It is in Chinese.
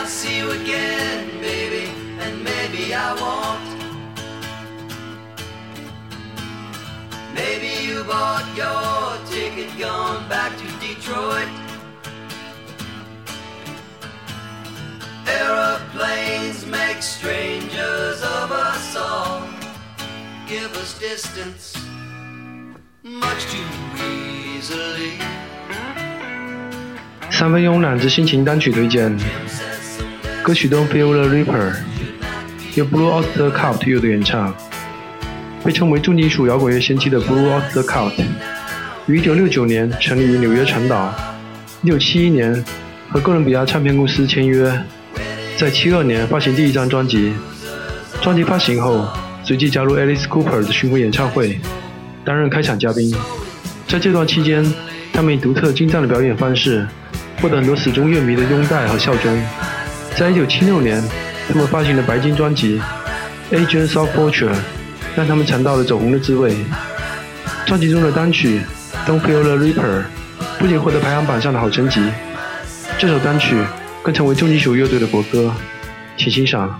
I'll see you again, baby, and maybe I won't. Maybe you bought your ticket, gone back to Detroit. Aeroplanes make strangers of us all. Give us distance much too easily. 三分慵懒之心情单曲推荐， 歌曲《Don't Feel the Reaper》由 Blue Oyster Cult 乐队演唱，被称为重金属摇滚乐先驱的 Blue Oyster Cult，于1969年成立于纽约长岛，1971年和哥伦比亚唱片公司签约，在72年发行第一张专辑。专辑发行后，随即加入 Alice Cooper 的巡回演唱会，担任开场嘉宾。在这段期间，他们以独特精湛的表演方式。获得很多死忠乐迷的拥戴和效忠。在一九七六年，他们发行了白金专辑《Agents of Fortune》，让他们尝到了走红的滋味。专辑中的单曲《Don't Feel the Reaper》不仅获得排行榜上的好成绩，这首单曲更成为重金属乐队的国歌。请欣赏。